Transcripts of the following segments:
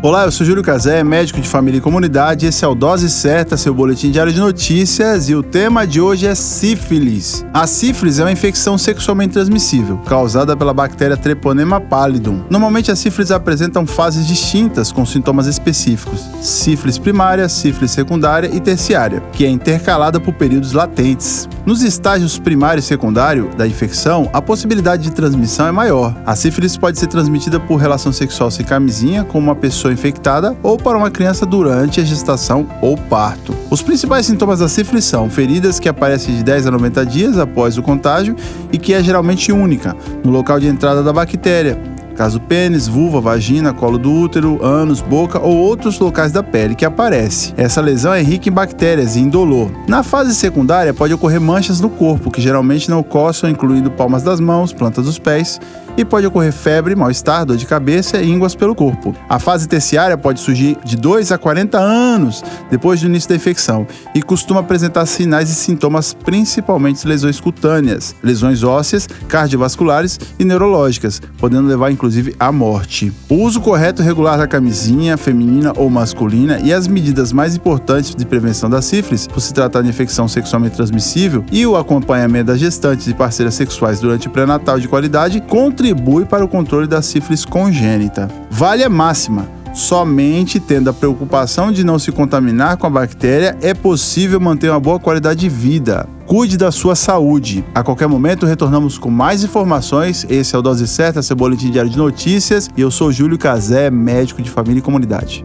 Olá, eu sou Júlio Cazé, médico de família e comunidade. Esse é o Dose Certa, seu boletim diário de notícias, e o tema de hoje é sífilis. A sífilis é uma infecção sexualmente transmissível, causada pela bactéria Treponema pallidum. Normalmente as sífilis apresentam fases distintas com sintomas específicos: sífilis primária, sífilis secundária e terciária, que é intercalada por períodos latentes. Nos estágios primário e secundário da infecção, a possibilidade de transmissão é maior. A sífilis pode ser transmitida por relação sexual sem camisinha com uma pessoa pessoa infectada ou para uma criança durante a gestação ou parto. Os principais sintomas da sífilis são feridas que aparecem de 10 a 90 dias após o contágio e que é geralmente única no local de entrada da bactéria, caso pênis, vulva, vagina, colo do útero, ânus, boca ou outros locais da pele que aparece. Essa lesão é rica em bactérias e indolor. Na fase secundária pode ocorrer manchas no corpo, que geralmente não coçam, incluindo palmas das mãos, plantas dos pés, e pode ocorrer febre, mal-estar, dor de cabeça e ínguas pelo corpo. A fase terciária pode surgir de 2 a 40 anos depois do início da infecção e costuma apresentar sinais e sintomas principalmente lesões cutâneas, lesões ósseas, cardiovasculares e neurológicas, podendo levar inclusive à morte. O uso correto e regular da camisinha, feminina ou masculina, e as medidas mais importantes de prevenção da sífilis, por se tratar de infecção sexualmente transmissível, e o acompanhamento das gestantes e parceiras sexuais durante o pré-natal de qualidade, contribui para o controle da sífilis congênita. Vale a máxima. Somente tendo a preocupação de não se contaminar com a bactéria é possível manter uma boa qualidade de vida. Cuide da sua saúde. A qualquer momento retornamos com mais informações. Esse é o Dose Certa, seu boletim diário de notícias. E eu sou Júlio Cazé, médico de família e comunidade.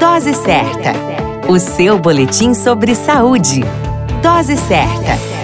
Dose Certa, o seu boletim sobre saúde. Dose certa.